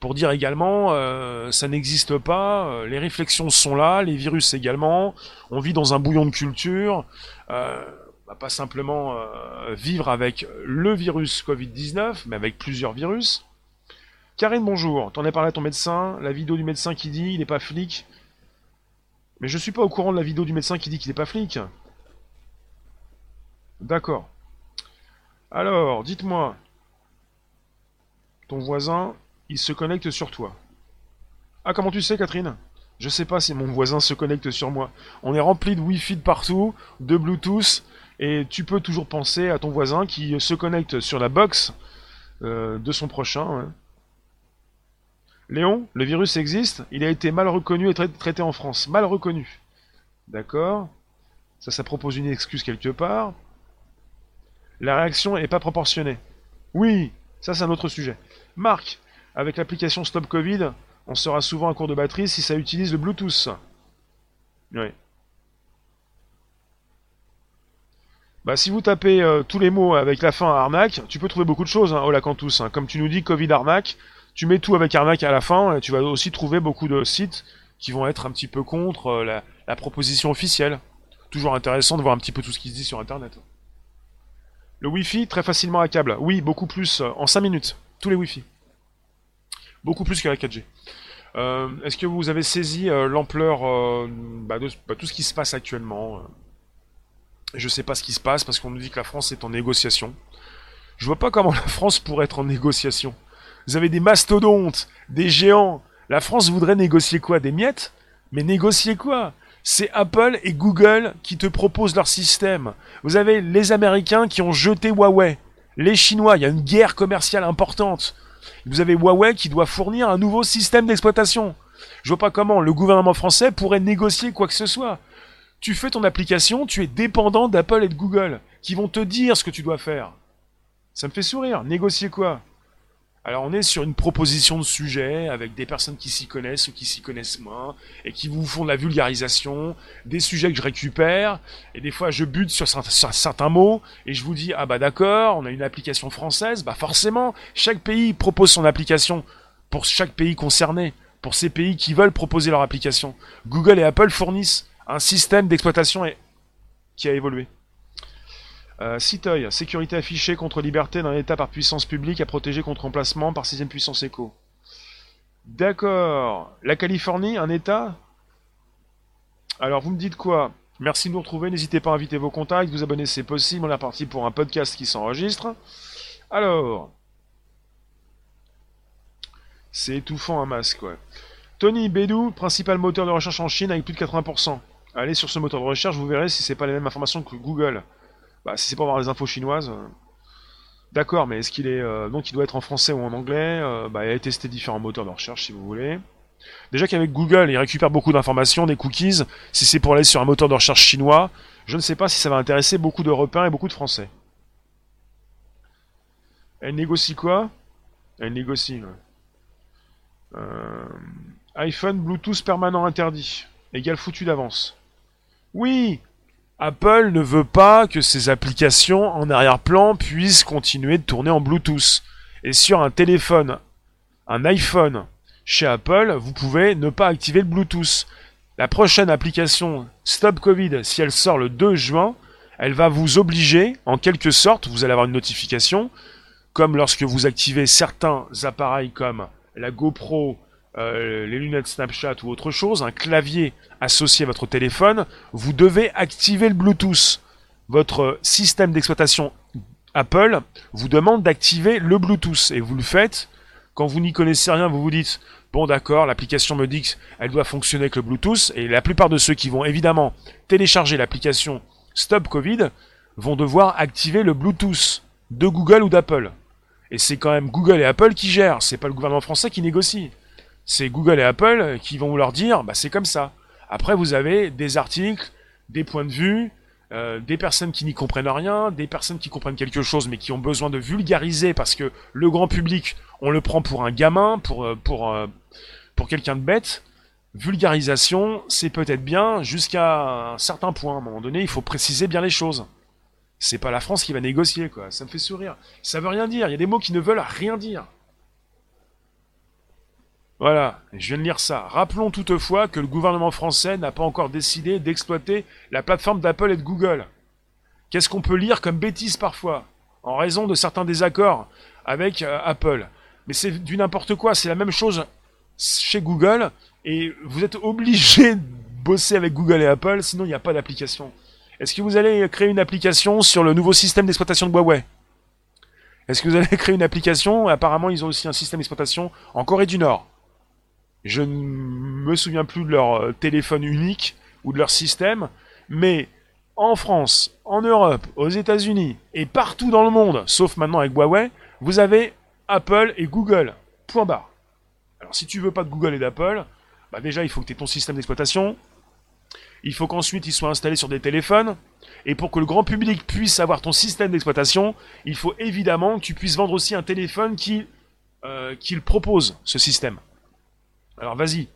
Pour dire également, euh, ça n'existe pas, euh, les réflexions sont là, les virus également, on vit dans un bouillon de culture, euh, on va pas simplement euh, vivre avec le virus Covid-19, mais avec plusieurs virus. Karine, bonjour, t'en as parlé à ton médecin, la vidéo du médecin qui dit, il n'est pas flic, mais je suis pas au courant de la vidéo du médecin qui dit qu'il n'est pas flic. D'accord. Alors, dites-moi. Ton voisin, il se connecte sur toi. Ah, comment tu sais, Catherine? Je sais pas si mon voisin se connecte sur moi. On est rempli de Wi-Fi de partout, de Bluetooth, et tu peux toujours penser à ton voisin qui se connecte sur la box euh, de son prochain. Léon, le virus existe, il a été mal reconnu et traité en France. Mal reconnu. D'accord Ça, ça propose une excuse quelque part. La réaction n'est pas proportionnée. Oui, ça c'est un autre sujet. Marc, avec l'application Stop Covid, on sera souvent à court de batterie si ça utilise le Bluetooth. Oui. Bah, si vous tapez euh, tous les mots avec la fin arnaque, tu peux trouver beaucoup de choses, hein, la hein. Comme tu nous dis, Covid arnaque, tu mets tout avec arnaque à la fin, et tu vas aussi trouver beaucoup de sites qui vont être un petit peu contre euh, la, proposition officielle. Toujours intéressant de voir un petit peu tout ce qui se dit sur Internet. Le Wi-Fi, très facilement à câble. Oui, beaucoup plus, euh, en 5 minutes. Tous les Wi-Fi. Beaucoup plus que la 4G. Euh, est-ce que vous avez saisi l'ampleur bah, de bah, tout ce qui se passe actuellement Je ne sais pas ce qui se passe parce qu'on nous dit que la France est en négociation. Je vois pas comment *laughs* la France pourrait être en négociation. Vous avez des mastodontes, des géants. La France voudrait négocier quoi? Des miettes? Mais négocier quoi? C'est Apple et Google qui te proposent leur système. Vous avez les Américains qui ont jeté Huawei. Les Chinois, il y a une guerre commerciale importante. Vous avez Huawei qui doit fournir un nouveau système d'exploitation. Je vois pas comment le gouvernement français pourrait négocier quoi que ce soit. Tu fais ton application, tu es dépendant d'Apple et de Google, qui vont te dire ce que tu dois faire. Ça me fait sourire. Négocier quoi? Alors on est sur une proposition de sujet avec des personnes qui s'y connaissent ou qui s'y connaissent moins et qui vous font de la vulgarisation, des sujets que je récupère et des fois je bute sur certains, mots et je vous dis ah bah d'accord, on a une application française, bah forcément chaque pays propose son application pour chaque pays concerné, pour ces pays qui veulent proposer leur application. Google et Apple fournissent un système d'exploitation qui a évolué. Euh, Citoy, sécurité affichée contre liberté d'un État par puissance publique à protéger contre remplacement par sixième puissance éco. D'accord. La Californie, un État? Alors, vous me dites quoi? Merci de nous retrouver. N'hésitez pas à inviter vos contacts, vous abonner, c'est possible. On est parti pour un podcast qui s'enregistre. Alors. C'est étouffant un masque, ouais. Tony Bédou, principal moteur de recherche en Chine avec plus de 80%. Allez sur ce moteur de recherche, vous verrez si c'est pas les mêmes informations que Google. Bah, si c'est pour avoir les infos chinoises. Euh, d'accord, mais est-ce qu'il est. Euh, donc il doit être en français ou en anglais euh, bah, Il a testé différents moteurs de recherche si vous voulez. Déjà qu'avec Google, il récupère beaucoup d'informations, des cookies. Si c'est pour aller sur un moteur de recherche chinois, je ne sais pas si ça va intéresser beaucoup d'Européens et beaucoup de Français. Elle négocie quoi? Elle négocie. iPhone Bluetooth permanent interdit. Égal foutu d'avance. Oui Apple ne veut pas que ses applications en arrière-plan puissent continuer de tourner en Bluetooth. Et sur un téléphone, un iPhone, chez Apple, vous pouvez ne pas activer le Bluetooth. La prochaine application Stop Covid, si elle sort le 2 juin, elle va vous obliger, en quelque sorte, vous allez avoir une notification, comme lorsque vous activez certains appareils comme la GoPro, euh, les lunettes Snapchat ou autre chose, un clavier associé à votre téléphone, vous devez activer le Bluetooth. Votre système d'exploitation Apple vous demande d'activer le Bluetooth et vous le faites. Quand vous n'y connaissez rien, vous vous dites bon d'accord, l'application me dit qu'elle doit fonctionner avec le Bluetooth et la plupart de ceux qui vont évidemment télécharger l'application Stop Covid vont devoir activer le Bluetooth de Google ou d'Apple. Et c'est quand même Google et Apple qui gèrent, c'est pas le gouvernement français qui négocie c'est Google et Apple qui vont leur dire, bah c'est comme ça. Après, vous avez des articles, des points de vue, euh, des personnes qui n'y comprennent rien, des personnes qui comprennent quelque chose mais qui ont besoin de vulgariser parce que le grand public, on le prend pour un gamin, pour, euh, pour, euh, pour quelqu'un de bête. Vulgarisation, c'est peut-être bien jusqu'à un certain point. À un moment donné, il faut préciser bien les choses. C'est pas la France qui va négocier, quoi. Ça me fait sourire. Ça veut rien dire. Il y a des mots qui ne veulent rien dire. Voilà, je viens de lire ça. Rappelons toutefois que le gouvernement français n'a pas encore décidé d'exploiter la plateforme d'Apple et de Google. Qu'est-ce qu'on peut lire comme bêtise parfois, en raison de certains désaccords avec euh, Apple? Mais c'est du n'importe quoi, c'est la même chose chez Google, et vous êtes obligé de bosser avec Google et Apple, sinon il n'y a pas d'application. Est-ce que vous allez créer une application sur le nouveau système d'exploitation de Huawei? Est-ce que vous allez *laughs* créer une application? Apparemment, ils ont aussi un système d'exploitation en Corée du Nord. Je ne me souviens plus de leur euh, téléphone unique ou de leur système, mais en France, en Europe, aux États-Unis et partout dans le monde, sauf maintenant avec Huawei, vous avez Apple et Google. Point barre. Alors si tu veux pas de Google et d'Apple, bah déjà il faut que tu aies ton système d'exploitation. Il faut qu'ensuite il soit installé sur des téléphones. Et pour que le grand public puisse avoir ton système d'exploitation, il faut évidemment que tu puisses vendre aussi un téléphone qui, euh, propose ce système. Alors vas-y,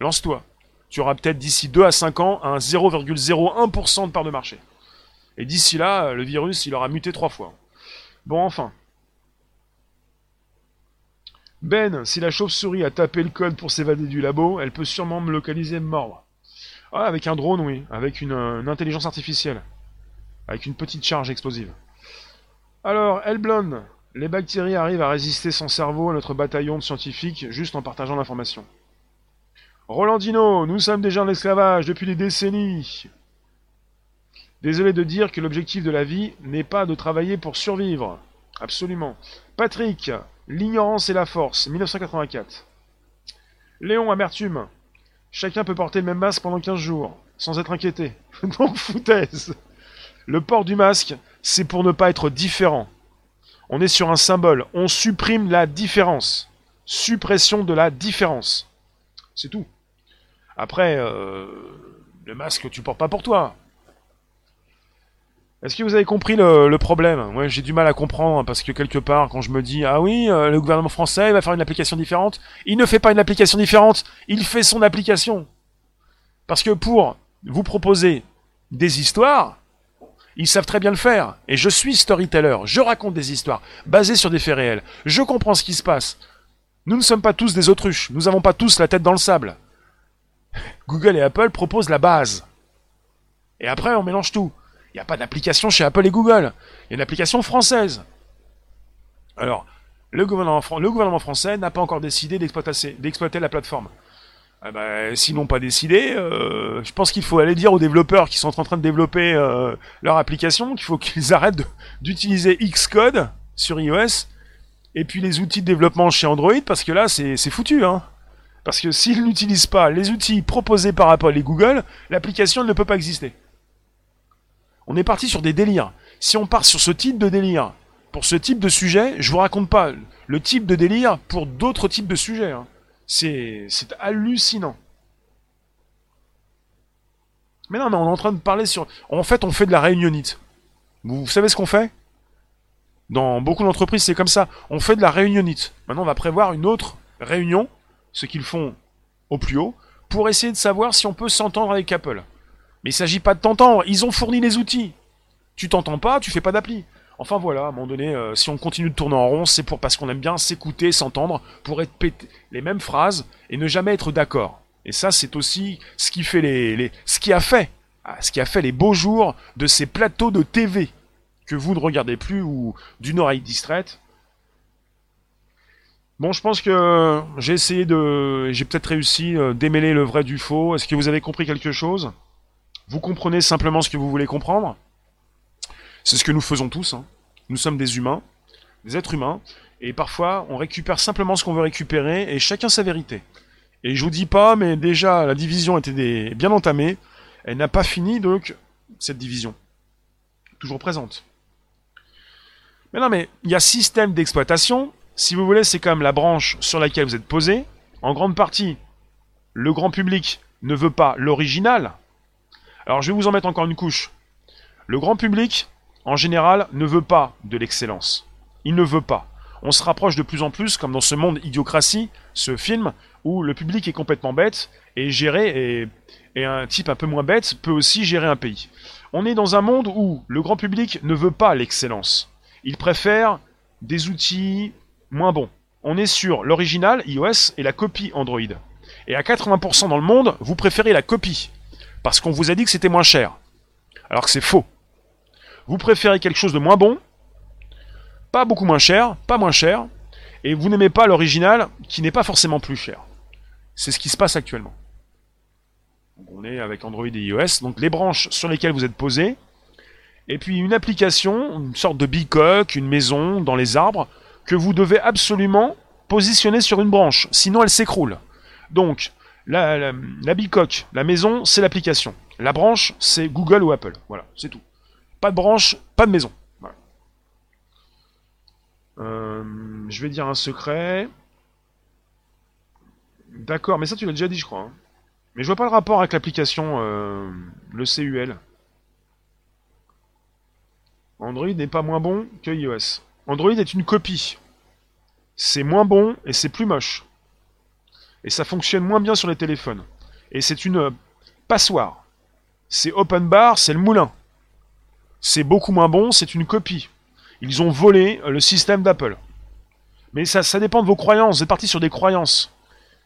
lance-toi. Tu auras peut-être d'ici 2 à 5 ans un 0,01% de part de marché. Et d'ici là, le virus, il aura muté trois fois. Bon, enfin. Ben, si la chauve-souris a tapé le code pour s'évader du labo, elle peut sûrement me localiser et me mordre. Ah, avec un drone, oui. Avec une, une intelligence artificielle. Avec une petite charge explosive. Alors, Elblon, les bactéries arrivent à résister sans cerveau à notre bataillon de scientifiques juste en partageant l'information. Rolandino, nous sommes déjà en esclavage depuis des décennies. Désolé de dire que l'objectif de la vie n'est pas de travailler pour survivre. Absolument. Patrick, l'ignorance et la force, 1984. Léon, amertume. Chacun peut porter le même masque pendant 15 jours, sans être inquiété. *laughs* Donc foutaise. Le port du masque, c'est pour ne pas être différent. On est sur un symbole. On supprime la différence. Suppression de la différence. C'est tout. Après, euh, le masque, tu portes pas pour toi. Est-ce que vous avez compris le, problème? Moi, j'ai du mal à comprendre parce que quelque part, quand je me dis ah oui, euh, le gouvernement français va faire une application différente, il ne fait pas une application différente, il fait son application. Parce que pour vous proposer des histoires, ils savent très bien le faire. Et je suis storyteller, je raconte des histoires basées sur des faits réels. Je comprends ce qui se passe. Nous ne sommes pas tous des autruches, nous n'avons pas tous la tête dans le sable. Google et Apple proposent la base. Et après, on mélange tout. Il n'y a pas d'application chez Apple et Google. Il y a une application française. Alors, le gouvernement, français n'a pas encore décidé d'exploiter la plateforme. Bah, S'ils pas décidé, euh, je pense qu'il faut aller dire aux développeurs qui sont en train de développer euh, leur application qu'il faut qu'ils *laughs* arrêtent d'utiliser Xcode sur iOS et puis les outils de développement chez Android parce que là c'est foutu. Hein. Parce que s'ils n'utilisent pas les outils proposés par Apple et Google, l'application ne peut pas exister. On est parti sur des délires. Si on part sur ce type de délire, pour ce type de sujet, je vous raconte pas le type de délire pour d'autres types de sujets. Hein. C'est hallucinant. Mais non, mais on est en train de parler sur... En fait, on fait de la réunionite. Vous, savez ce qu'on fait? Dans beaucoup d'entreprises, c'est comme ça. On fait de la réunionite. Maintenant, on va prévoir une autre réunion, ce qu'ils font au plus haut, pour essayer de savoir si on peut s'entendre avec Apple. Mais il s'agit pas de t'entendre, ils ont fourni les outils. Tu t'entends pas, tu fais pas d'appli. Enfin voilà, à un moment donné, euh, si on continue de tourner en rond, c'est pour parce qu'on aime bien s'écouter, s'entendre, pour être les mêmes phrases et ne jamais être d'accord. Et ça, c'est aussi ce qui ce qui a fait, ah, ce qui a fait les beaux jours de ces plateaux de TV que vous ne regardez plus ou d'une oreille distraite. Bon, je pense que j'ai essayé de, j'ai peut-être réussi euh, démêler le vrai du faux. Est-ce que vous avez compris quelque chose? Vous comprenez simplement ce que vous voulez comprendre? C'est ce que nous faisons tous. Hein. Nous sommes des humains, des êtres humains, et parfois on récupère simplement ce qu'on veut récupérer, et chacun sa vérité. Et je vous dis pas, mais déjà la division était bien entamée, elle n'a pas fini donc cette division. Toujours présente. Mais non, mais il y a système d'exploitation. Si vous voulez, c'est quand même la branche sur laquelle vous êtes posé. En grande partie, le grand public ne veut pas l'original, alors je vais vous en mettre encore une couche. Le grand public, en général, ne veut pas de l'excellence. Il ne veut pas. On se rapproche de plus en plus, comme dans ce monde idiocratie, ce film, où le public est complètement bête, et géré, et, un type un peu moins bête peut aussi gérer un pays. On est dans un monde où le grand public ne veut pas l'excellence. Il préfère des outils moins bons. On est sur l'original iOS et la copie Android. Et à 80% dans le monde, vous préférez la copie parce qu'on vous a dit que c'était moins cher. Alors que c'est faux. Vous préférez quelque chose de moins bon, pas beaucoup moins cher, pas moins cher, et vous n'aimez pas l'original qui n'est pas forcément plus cher. C'est ce qui se passe actuellement. on est avec Android et iOS, donc les branches sur lesquelles vous êtes posé, et puis une application, une sorte de bicoque, une maison dans les arbres, que vous devez absolument positionner sur une branche, sinon elle s'écroule. Donc, la, bicoque, la maison, c'est l'application. La branche, c'est Google ou Apple. Voilà, c'est tout. Pas de branche, pas de maison. Euh, je vais dire un secret. D'accord, mais ça tu l'as déjà dit, je crois. Hein. Mais je vois pas le rapport avec l'application, euh, le CUL. Android n'est pas moins bon que iOS. Android est une copie. C'est moins bon et c'est plus moche. Et ça fonctionne moins bien sur les téléphones. Et c'est une euh, passoire. C'est open bar, c'est le moulin. C'est beaucoup moins bon, c'est une copie. Ils ont volé euh, le système d'Apple. Mais ça, ça dépend de vos croyances. Vous êtes parti sur des croyances.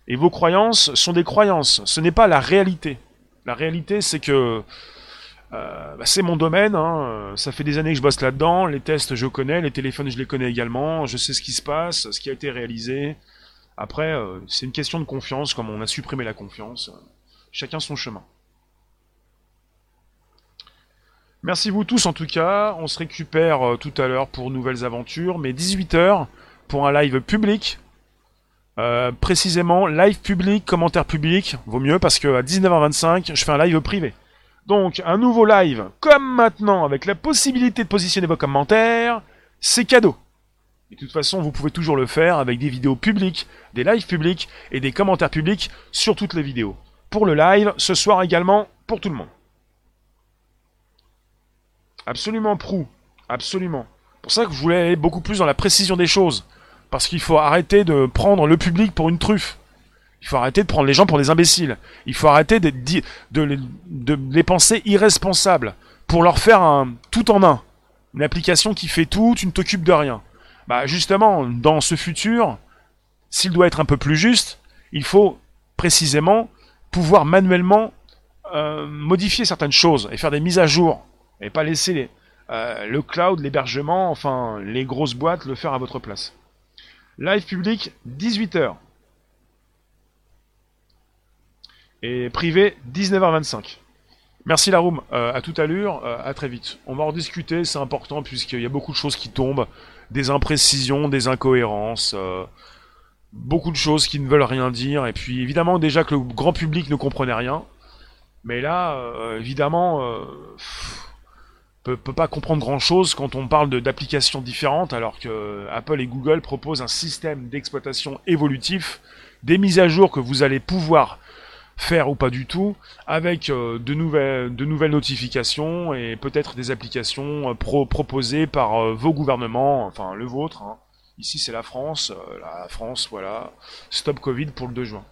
Et vos croyances sont des croyances. Ce n'est pas la réalité. La réalité, c'est que bah, c'est mon domaine. Hein. Ça fait des années que je bosse là-dedans. Les tests, je connais. Les téléphones, je les connais également. Je sais ce qui se passe, ce qui a été réalisé. Après, euh, c'est une question de confiance, comme on a supprimé la confiance. Chacun son chemin. Merci vous tous en tout cas. On se récupère euh, tout à l'heure pour nouvelles aventures, mais 18h pour un live public. Euh, précisément, live public, commentaire public, vaut mieux parce que à 19h25, je fais un live privé. Donc, un nouveau live, comme maintenant, avec la possibilité de positionner vos commentaires, c'est cadeau. Et de toute façon, vous pouvez toujours le faire avec des vidéos publiques, des lives publics et des commentaires publics sur toutes les vidéos. Pour le live, ce soir également, pour tout le monde. Absolument prou. Absolument. pour ça que je voulais aller beaucoup plus dans la précision des choses. Parce qu'il faut arrêter de prendre le public pour une truffe. Il faut arrêter de prendre les gens pour des imbéciles. Il faut arrêter de, de, de les penser irresponsables. Pour leur faire un tout en un. Une application qui fait tout, tu ne t'occupes de rien. Bah justement, dans ce futur, s'il doit être un peu plus juste, il faut précisément pouvoir manuellement euh, modifier certaines choses et faire des mises à jour et pas laisser euh, le cloud, l'hébergement, enfin les grosses boîtes le faire à votre place. Live public 18h. Et privé 19h25. Merci la room, euh, à toute allure, à très vite. On va en discuter, c'est important puisqu'il y a beaucoup de choses qui tombent, des imprécisions, des incohérences beaucoup de choses qui ne veulent rien dire, et puis évidemment déjà que le grand public ne comprenait rien, mais là, euh, évidemment, euh, peut, peut, pas comprendre grand chose quand on parle d'applications différentes, alors que Apple et Google proposent un système d'exploitation évolutif, des mises à jour que vous allez pouvoir faire ou pas du tout, avec euh, de, nouvelles, de nouvelles notifications et peut-être des applications pro proposées par vos gouvernements, enfin le vôtre. Hein. Ici, c'est la France. Euh, la France, voilà. Stop Covid pour le 2 juin.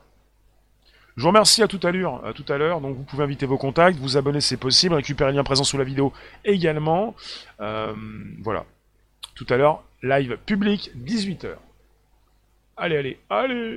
Je vous remercie à tout à l'heure. À tout à l'heure. Donc, vous pouvez inviter vos contacts, vous abonner, c'est possible. Récupérer le lien présent sous la vidéo également. Euh, voilà. Tout à l'heure, live public, 18h. Allez, allez, allez